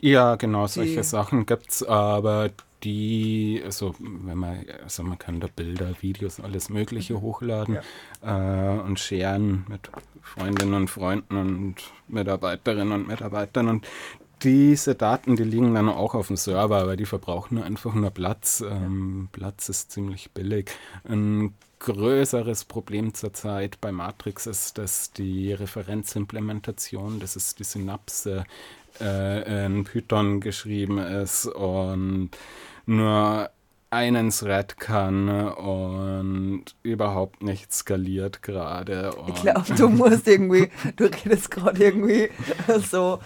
Ja, genau, solche Sachen gibt es, aber die, also wenn man, also man kann da Bilder, Videos, alles Mögliche hochladen äh, und sharen mit Freundinnen und Freunden und Mitarbeiterinnen und Mitarbeitern und diese Daten, die liegen dann auch auf dem Server, aber die verbrauchen einfach nur Platz. Ähm, Platz ist ziemlich billig. Ein größeres Problem zurzeit bei Matrix ist, dass die Referenzimplementation, das ist die Synapse, äh, in Python geschrieben ist und nur einen Thread kann und überhaupt nicht skaliert gerade. Ich glaube, du musst irgendwie, du redest gerade irgendwie <laughs> so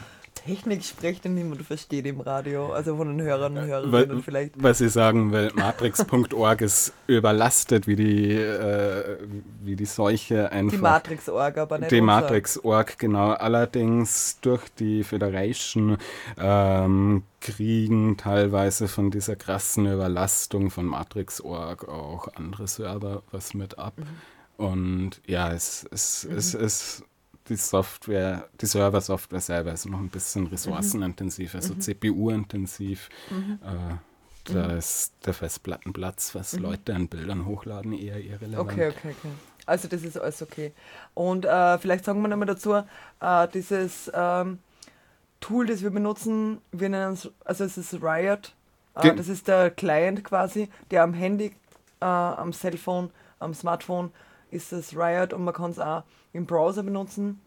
Technik spricht und niemand versteht im Radio, also von den Hörern und Hörerinnen Weil, vielleicht. was ich sagen will, matrix.org ist überlastet wie die, äh, wie die Seuche einfach. Die Matrix-Org, aber nicht Die. Matrix.org, genau. Allerdings durch die Federation ähm, kriegen teilweise von dieser krassen Überlastung von Matrix.org auch andere Server was mit ab. Mhm. Und ja, es, es, es ist die Software, die Server-Software selber ist noch ein bisschen ressourcenintensiv, also Mhm. CPU-intensiv. Äh, da ist der Festplattenplatz, was Leute an Bildern hochladen, eher irrelevant. Mhm. Okay, okay, okay. Also das ist alles okay. Und äh, vielleicht sagen wir nochmal dazu, äh, dieses ähm, Tool, das wir benutzen, wir nennen es, also es ist Riot. Äh, das ist der Client quasi, der am Handy, äh, am Cellphone, am Smartphone ist das Riot und man kann es auch im Browser benutzen.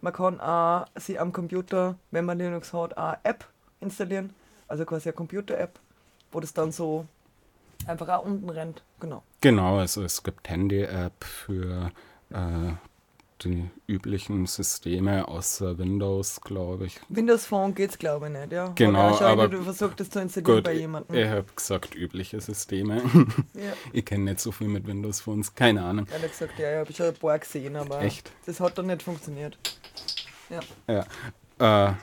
Man kann auch sie am Computer, wenn man Linux hat, eine App installieren, also quasi eine Computer-App, wo das dann so einfach auch unten rennt. Genau. Genau, also es gibt Handy-App für äh, die üblichen Systeme außer Windows, glaube ich. Windows Phone geht's glaube ich nicht, ja. Genau, schon aber- du versucht das zu installieren Gut, bei jemandem. ich habe gesagt übliche Systeme. <laughs> Ja. ich kenne nicht so viel mit Windows Phones, keine Ahnung. Hat gesagt, ja, ich habe schon ein paar gesehen, aber Echt? das hat dann nicht funktioniert. Ja. Ja. Äh,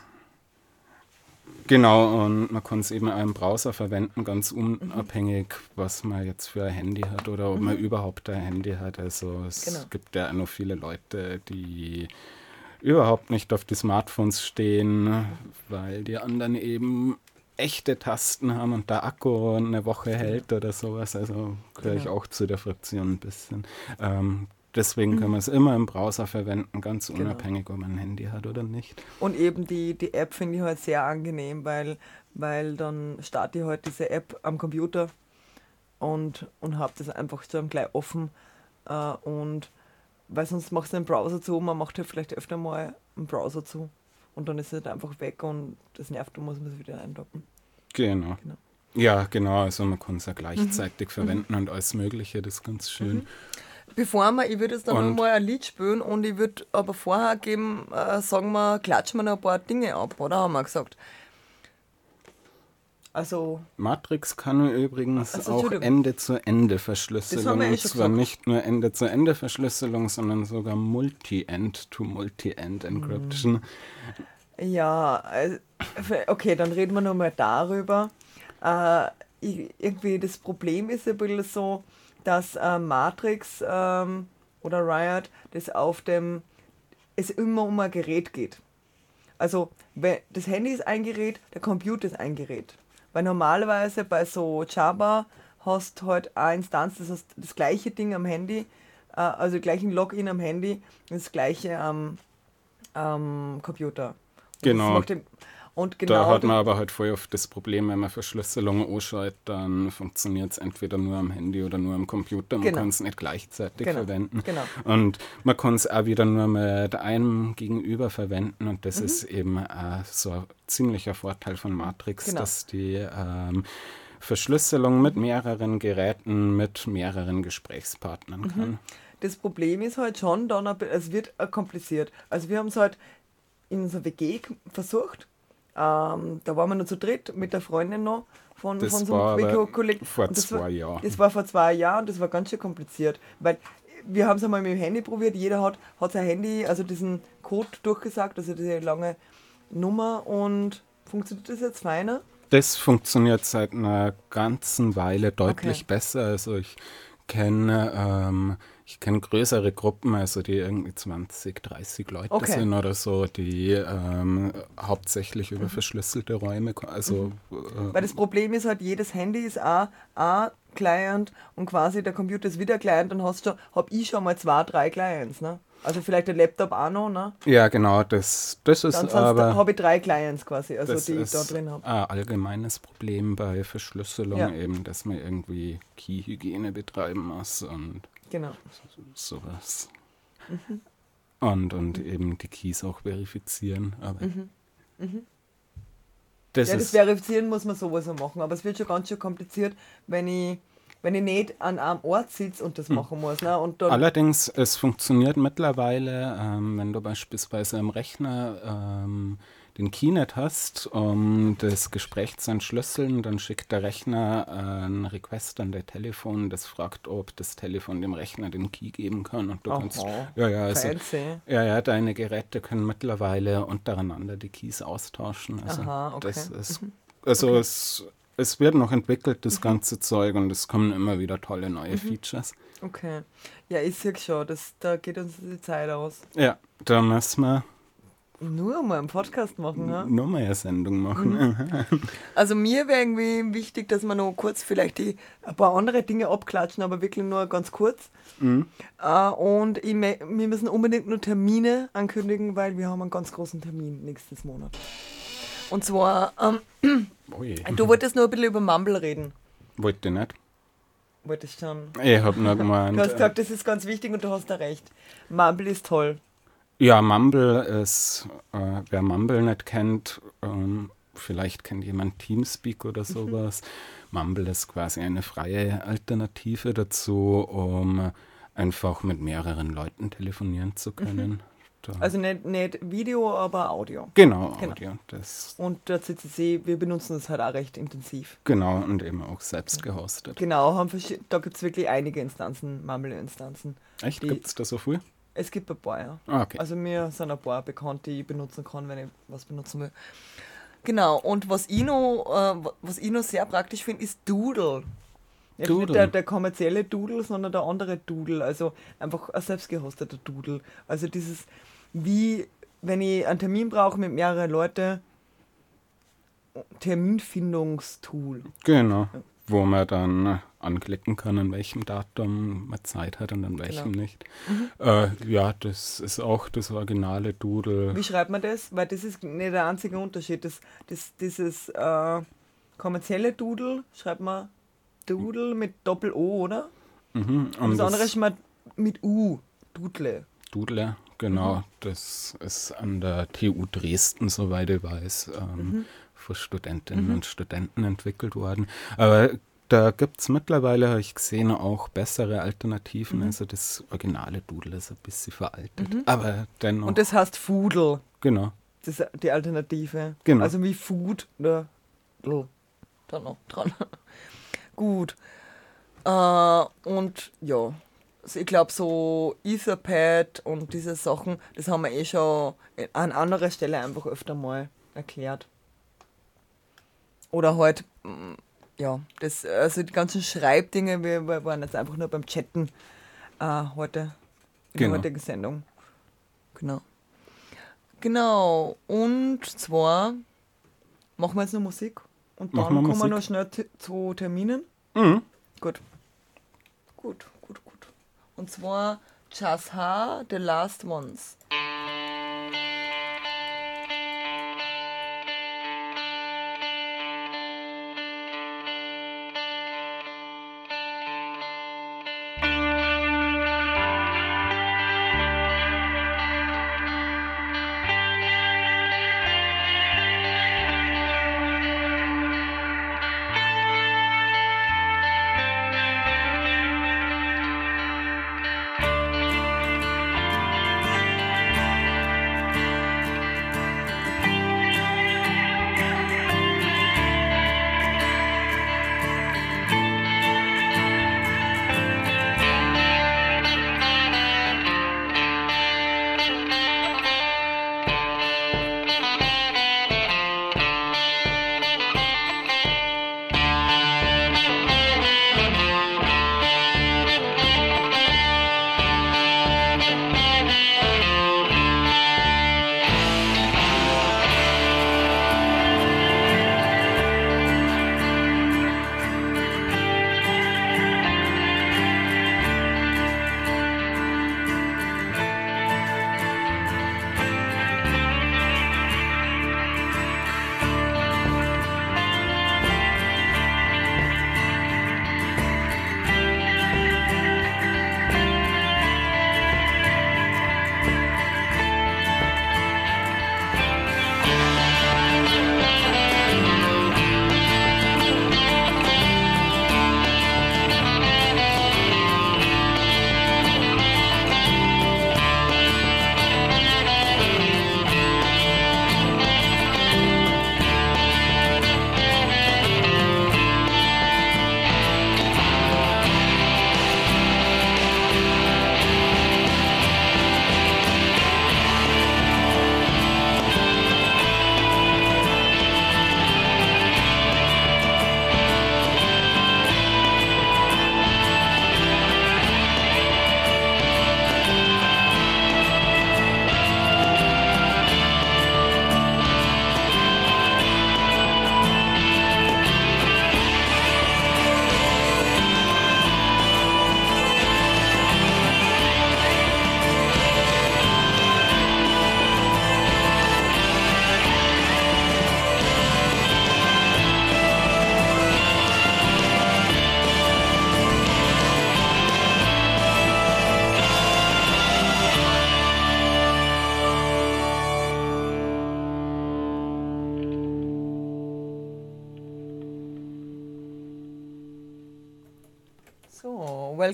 genau, und man kann es eben auch im Browser verwenden, ganz unabhängig, was man jetzt für ein Handy hat oder ob man überhaupt ein Handy hat. Also es Genau. gibt ja noch viele Leute, die überhaupt nicht auf die Smartphones stehen, weil die anderen eben echte Tasten haben und der Akku eine Woche hält oder sowas. Also gehöre ich Genau. auch zu der Fraktion ein bisschen. Ähm, deswegen kann man es immer im Browser verwenden, ganz Genau. unabhängig, ob man ein Handy hat oder nicht. Und eben die, die App finde ich halt sehr angenehm, weil, weil dann starte ich halt diese App am Computer und, und habe das einfach schon gleich offen. Äh, und weil sonst machst du den Browser zu, man macht halt vielleicht öfter mal einen Browser zu. Und dann ist es halt einfach weg und das nervt, dann muss man es wieder eindocken. Genau. Genau. Ja, genau. Also man kann es ja gleichzeitig verwenden und alles Mögliche. Das ist ganz schön. Bevor wir, ich würde jetzt dann Und- mal ein Lied spielen und ich würde aber vorher geben, äh, sagen wir, klatschen wir noch ein paar Dinge ab, oder? Haben wir gesagt. Also, Matrix kann übrigens Also, auch Entschuldigung. Ende-zu-Ende Das Verschlüsselung. haben wir eh Und zwar gesagt. nicht nur Ende-zu-Ende-Verschlüsselung, sondern sogar Multi-End-to-Multi-End-Encryption. ja, äh, okay, dann reden wir noch mal darüber. Äh, irgendwie das Problem ist ein bisschen so, dass äh, Matrix ähm, oder Riot das auf dem, es immer um ein Gerät geht. Also das Handy ist ein Gerät, der Computer ist ein Gerät. Weil normalerweise bei so Java hast du halt eine Instanz, das heißt das gleiche Ding am Handy, äh, also gleichen Login am Handy und das gleiche am, am Computer. Und Genau. Und genau da hat man aber halt voll oft das Problem, wenn man Verschlüsselung anschaut, dann funktioniert es entweder nur am Handy oder nur am Computer. Man Genau. kann es nicht gleichzeitig Genau, verwenden. genau. Und man kann es auch wieder nur mit einem Gegenüber verwenden. Und Mhm. das ist eben auch so ein ziemlicher Vorteil von Matrix, Genau. dass die ähm, Verschlüsselung mit mehreren Geräten, mit mehreren Gesprächspartnern Mhm. kann. Das Problem ist halt schon, dann, es wird kompliziert. Also wir haben es halt in unserer WG versucht. Ähm, da waren wir nur zu dritt mit der Freundin noch von, Das von so einem aber Kollegen. vor das zwei war, Jahren. Das war vor zwei Jahren und das war ganz schön kompliziert. Weil wir haben es einmal mit dem Handy probiert, jeder hat, hat sein Handy, also diesen Code durchgesagt, also diese lange Nummer und funktioniert das jetzt feiner? Das funktioniert seit einer ganzen Weile deutlich Okay. besser. Also ich kenne ähm, ich kenne größere Gruppen, also die irgendwie 20, 30 Leute Okay. sind oder so, die ähm, hauptsächlich Mhm. über verschlüsselte Räume, also äh, Weil das Problem ist halt, jedes Handy ist auch ein Client und quasi der Computer ist wieder Client, dann hast du, hab ich schon mal zwei, drei Clients, ne? Also vielleicht der Laptop auch noch, ne? ja genau, das, das ist Dann aber habe ich drei Clients quasi, also die ich da drin habe. ein allgemeines Problem bei Verschlüsselung Ja. eben, dass man irgendwie Key-Hygiene betreiben muss und Genau. sowas. Mhm. Und, und eben die Keys auch verifizieren. Aber Das Mhm. ja, das Verifizieren muss man sowieso machen, aber es wird schon ganz schön kompliziert, wenn ich, wenn ich nicht an einem Ort sitze und das machen muss. Ne? Und allerdings, es funktioniert mittlerweile, ähm, wenn du beispielsweise am Rechner ähm, den Keynet hast, um das Gespräch zu entschlüsseln, dann schickt der Rechner äh, einen Request an der Telefon, das fragt, ob das Telefon dem Rechner den Key geben kann. Und du Aha. kannst. Ja, ja, also, ja, ja, deine Geräte können mittlerweile untereinander die Keys austauschen. Also Aha, okay. das ist, also es, es wird noch entwickelt, das ganze Zeug, und es kommen immer wieder tolle neue Features. Okay. Ja, ich sehe schon, das, da geht uns die Zeit aus. Ja, da müssen wir Nur mal einen Podcast machen, ne? noch mal eine Sendung machen. Also mir wäre irgendwie wichtig, dass wir noch kurz vielleicht die, ein paar andere Dinge abklatschen, aber wirklich nur ganz kurz. Äh, und ich, wir müssen unbedingt nur Termine ankündigen, weil wir haben einen ganz großen Termin nächstes Monat. Und zwar, ähm, Ui, du wolltest nur ein bisschen über Mumble reden. wollte nicht. Wolltest schon. Ich hab nur <laughs> gemeint. Du hast gesagt, das ist ganz wichtig und du hast da recht. Mumble ist toll. Ja, Mumble ist, äh, wer Mumble nicht kennt, ähm, vielleicht kennt jemand Teamspeak oder Mhm. sowas. Mumble ist quasi eine freie Alternative dazu, um einfach mit mehreren Leuten telefonieren zu können. Da, Also nicht, nicht Video, aber Audio. genau, genau. Audio. Das, Und der CCC, wir benutzen das halt auch recht intensiv. genau, und eben auch selbst gehostet. Genau, haben da gibt es wirklich einige Instanzen, Mumble-Instanzen. Echt? Gibt es da so viel? Es gibt ein paar, ja. Ah, okay. Also mir sind ein paar bekannt, die ich benutzen kann, wenn ich was benutzen will. Genau, und was ich noch, äh, was ich noch sehr praktisch finde, ist Doodle. Nicht Doodle. Nicht der, der kommerzielle Doodle, sondern der andere Doodle. Also einfach ein selbstgehosteter Doodle. Also dieses, wie wenn ich einen Termin brauche mit mehreren Leuten, Terminfindungstool. Genau. Wo man dann äh, anklicken kann, an welchem Datum man Zeit hat und an welchem Genau. nicht. Äh, ja, das ist auch das originale Doodle. Wie schreibt man das? Weil das ist nicht der einzige Unterschied. Das, das, dieses äh, kommerzielle Doodle schreibt man Doodle mit Doppel-O, oder? Mhm. Und Und das andere das ist mal mit U. Doodle. Doodle, genau, Mhm. das ist an der TU Dresden, soweit ich weiß, ähm, Mhm. für Studentinnen und Studenten entwickelt worden. Aber da gibt es mittlerweile, habe ich gesehen, auch bessere Alternativen. Mhm. Also das originale Doodle ist ein bisschen veraltet. Aber dennoch, Und das heißt Foodle. genau. Das ist die Alternative. Genau. Also wie Food oder L. Da noch dran. <laughs> Gut. Äh, und ja, also ich glaube so Etherpad und diese Sachen, das haben wir eh schon an anderer Stelle einfach öfter mal erklärt. Oder halt, mm, ja, das, also die ganzen Schreibdinge, wir, wir waren jetzt einfach nur beim Chatten äh, heute, in Genau. der heutigen Sendung. Genau. Genau, und zwar machen wir jetzt noch Musik und dann Machen wir kommen wir noch schnell zu Terminen. Mhm. Gut. Gut, gut, gut. Und zwar Just Ha, The Last Ones.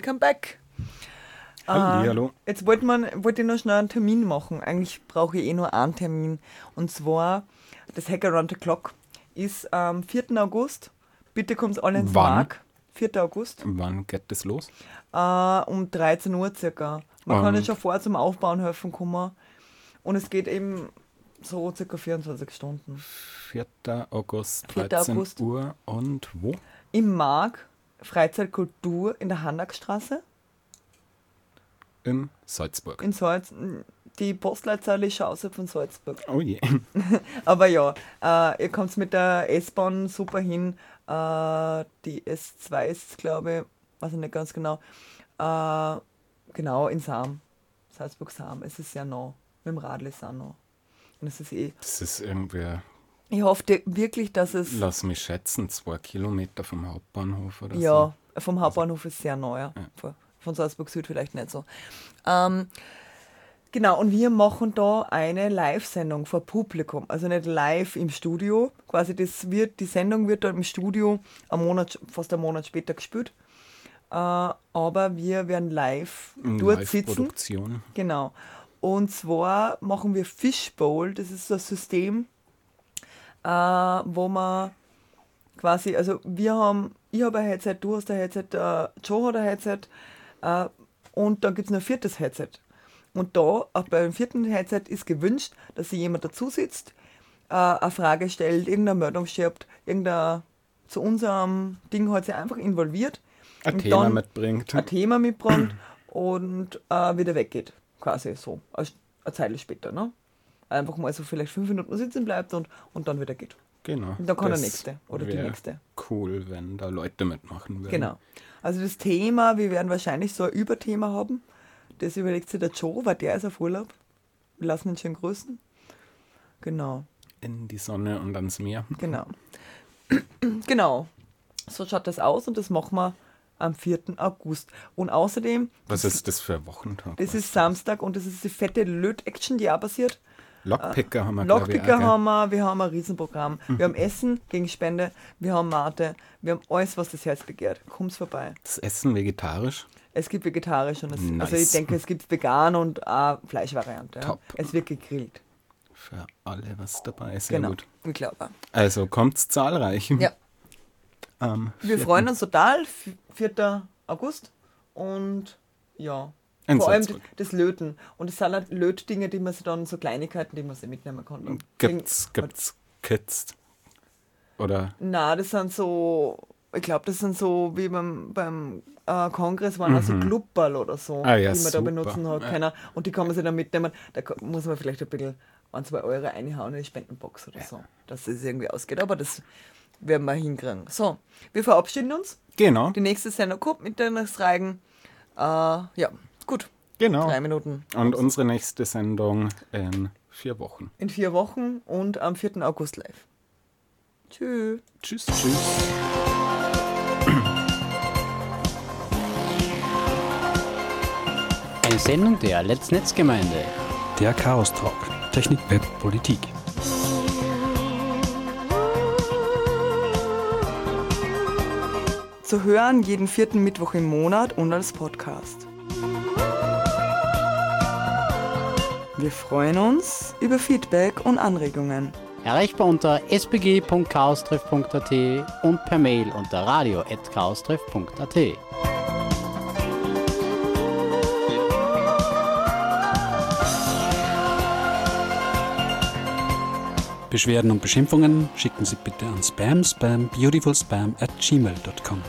Welcome back. Halli, Äh, hallo. Jetzt wollte man, wollte ich noch schnell einen Termin machen. Eigentlich brauche ich eh nur einen Termin. Und zwar, das Hack Around the Clock ist am 4. August. Bitte kommt alle ins Wann? Mark. 4. August. Wann geht das los? Äh, um 13 Uhr circa. Man kann Und- ja schon vorher zum Aufbauen helfen kommen. Und es geht eben so circa 24 Stunden. 4. August, 4. 13 August. Uhr und wo? Im Mark, Freizeitkultur in der Hannackstraße In Salzburg. in Salz. Die Postleitzahl ist schon außerhalb von Salzburg. Oh je. <laughs> Aber ja, äh, ihr kommt mit der S-Bahn super hin. Äh, die S2 ist, glaube ich, weiß ich nicht ganz genau. Äh, genau, in Sam. Salzburg-Sam. Es ist sehr nah. Mit dem Radl ist es auch nah. Und es ist eh. Das ist irgendwie, Ich hoffe wirklich, dass es. lass mich schätzen, zwei Kilometer vom Hauptbahnhof oder Ja, vom Hauptbahnhof ist sehr neu. Ja. Ja. Von- Salzburg Süd vielleicht nicht so. Ähm, genau, und wir machen da eine Live-Sendung vor Publikum. Also nicht live im Studio. Quasi das wird, die Sendung wird da im Studio am Monat, fast einen Monat später gespielt. Äh, aber wir werden live so. In dort sitzen. Live-Produktion. Genau. Und zwar machen wir Fishbowl. Das ist so ein System, äh, wo man quasi, also wir haben, ich habe ein Headset, du hast ein Headset, äh, Joe hat ein Headset äh, und dann gibt es noch ein viertes Headset. Und da, auch beim vierten Headset, ist gewünscht, dass sich jemand dazu sitzt, äh, eine Frage stellt, irgendeine Meldung schreibt, irgendein zu unserem Ding hat sich einfach involviert. Ein Thema mitbringt. ein Thema mitbringt und äh, wieder weggeht. Quasi so. Eine Zeit später. Ne? Einfach mal so vielleicht fünf Minuten sitzen bleibt und, und dann wieder geht. Genau. Und dann kann der Nächste oder die Nächste. Cool, wenn da Leute mitmachen würden. Genau. Also das Thema, wir werden wahrscheinlich so ein Überthema haben. Das überlegt sich der Joe, weil der ist auf Urlaub. Wir lassen ihn schön grüßen. Genau, In die Sonne und ans Meer. genau. <clears throat> genau. So schaut das aus und das machen wir am 4. August. Und außerdem, Was ist das für ein Wochentag? das ist Samstag und das ist die fette Löt-Action, die auch passiert. Lockpicker haben wir, ich, Lockpicker gell? haben wir, wir haben ein Riesenprogramm. Wir haben Essen gegen Spende, wir haben Mate, wir haben alles, was das Herz begehrt. Kommt's vorbei. Das Essen vegetarisch. Es gibt vegetarisch und es, also Nice. ich denke, es gibt vegan und auch Fleischvariante. Top. Es wird gegrillt. Für alle was dabei. Sehr Genau. gut. Ich glaube. Also kommt's zahlreich. Ja. Am Wir 4. freuen uns total. f- 4. August. Und ja. In Vor allem das Löten. Und es sind halt Lötdinge, die man sich dann, so Kleinigkeiten, die man sich mitnehmen kann. Gibt's, gibt's Kids? Oder Na, das sind so, ich glaube, das sind so wie beim, beim äh, Kongress waren also Klubberl oder so, Mhm. Ah ja, die man super. da benutzen hat. Ja. Keiner. Und die kann man sich dann mitnehmen. Da muss man vielleicht ein bisschen ein, zwei Euro reinhauen in die Spendenbox oder so, dass es irgendwie ausgeht. Aber das werden wir hinkriegen. So, wir verabschieden uns. genau, Die nächste Sendung kommt mit den Reigen. Äh, ja, gut. genau. Drei Minuten. Und unsere nächste Sendung in vier Wochen. In vier Wochen und am 4. August live. Tschüss. Tschüss, tschüss. Eine Sendung der Letztnetzgemeinde. Der Chaos Talk. Technik, Web, Politik. Zu hören jeden vierten Mittwoch im Monat und als Podcast. Wir freuen uns über Feedback und Anregungen. Erreichbar unter spg.chaostreff.at und per Mail unter radio.chaostreff.at. Beschwerden und Beschimpfungen schicken Sie bitte an spam spam beautifulspam at gmail.com.